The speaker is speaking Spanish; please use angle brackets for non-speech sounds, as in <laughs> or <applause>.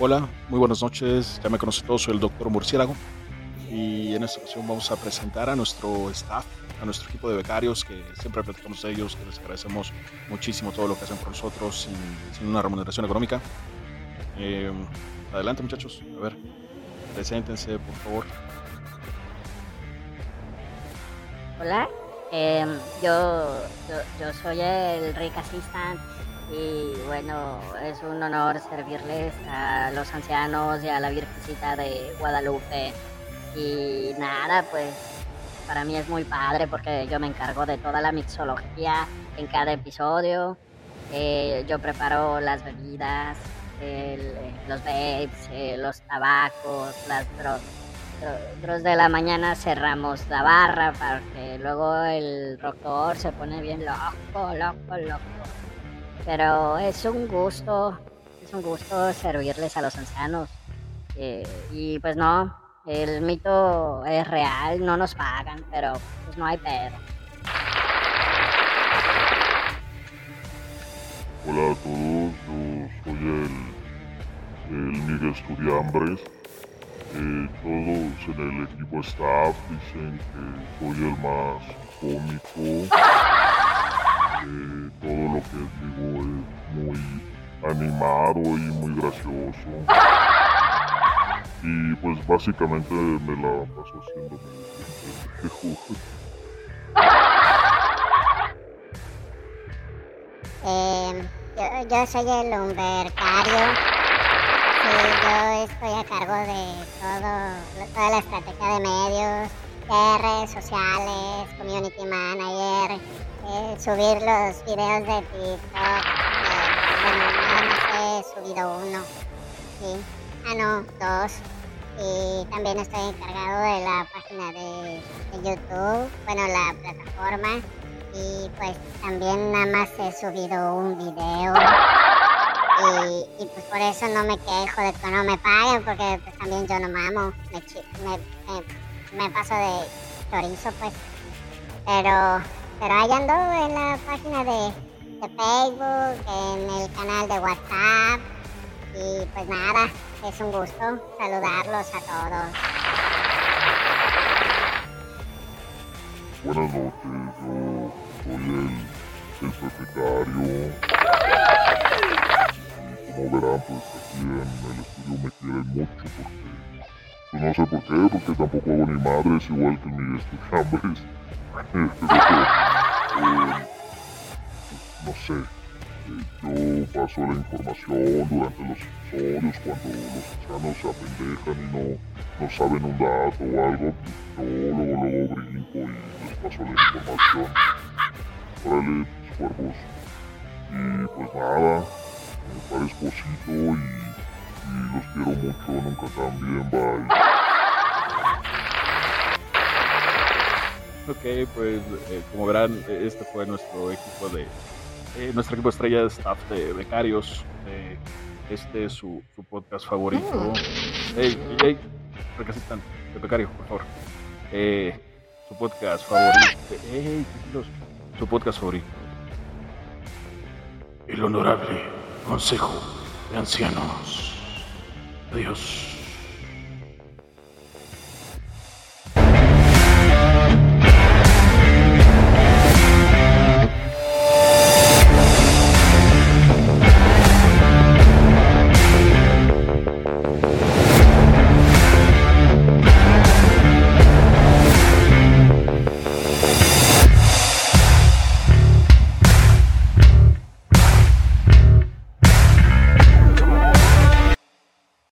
Hola, muy buenas noches. Ya me conoce todos, soy el doctor Murciélago. Y en esta ocasión vamos a presentar a nuestro staff, a nuestro equipo de becarios, que siempre platicamos de ellos, que les agradecemos muchísimo todo lo que hacen por nosotros sin, sin una remuneración económica. Eh, adelante, muchachos. A ver, preséntense, por favor. Hola, em, yo, yo, yo soy el Rick Assistant y bueno, es un honor servirles a los ancianos y a la Virgencita de Guadalupe. Y nada, pues para mí es muy padre porque yo me encargo de toda la mixología en cada episodio. Eh, yo preparo las bebidas, los vapes, eh, los tabacos, las drogas. Nosotros de la mañana cerramos la barra para que luego el doctor se pone bien loco, loco, loco. Pero es un gusto, es un gusto servirles a los ancianos. Eh, y pues no, el mito es real, no nos pagan, pero pues no hay pedo. Hola a todos, yo soy el, el Miguel Estudiambres. Eh, todos en el equipo staff dicen que soy el más cómico. Animado y muy gracioso. Y pues básicamente me la paso haciendo. Eh, yo, yo soy el lumbercario. Sí, yo estoy a cargo de todo, toda la estrategia de medios, de redes sociales, community manager, eh, subir los videos de TikTok. Subido uno. Sí. Ah, no, dos. Y también estoy encargado de la página de, YouTube, bueno, la plataforma y pues también nada más he subido un video y, pues por eso no me quejo de que no me paguen porque pues también yo no mamo, me, me, me- me paso de chorizo pues, pero, pero ahí ando en la página de Facebook, en el canal de WhatsApp y pues nada, es un gusto saludarlos a todos. Buenas noches, yo soy el, el propietario. Y como verán, pues aquí en el estudio me quieren mucho porque, pues no sé por qué, porque tampoco hago ni madres igual que mi estudiantes. <laughs> Eh, pues, no sé, eh, yo paso la información durante los episodios cuando los ancianos se apendejan y no, no saben un dato o algo, yo luego luego brinco y les paso la información. Órale, pues cuervos. Y pues nada, me parezco osito y, y los quiero mucho, nunca cambien, bye. Ok, pues eh, como verán, este fue nuestro equipo de eh, nuestro equipo estrella de staff de becarios. Eh, este es su, su podcast favorito. Hey, hey, hey, recasitan de becario, por favor. Eh, su podcast favorito. Hey, tranquilos. Su podcast favorito. El honorable Consejo de Ancianos. Adiós.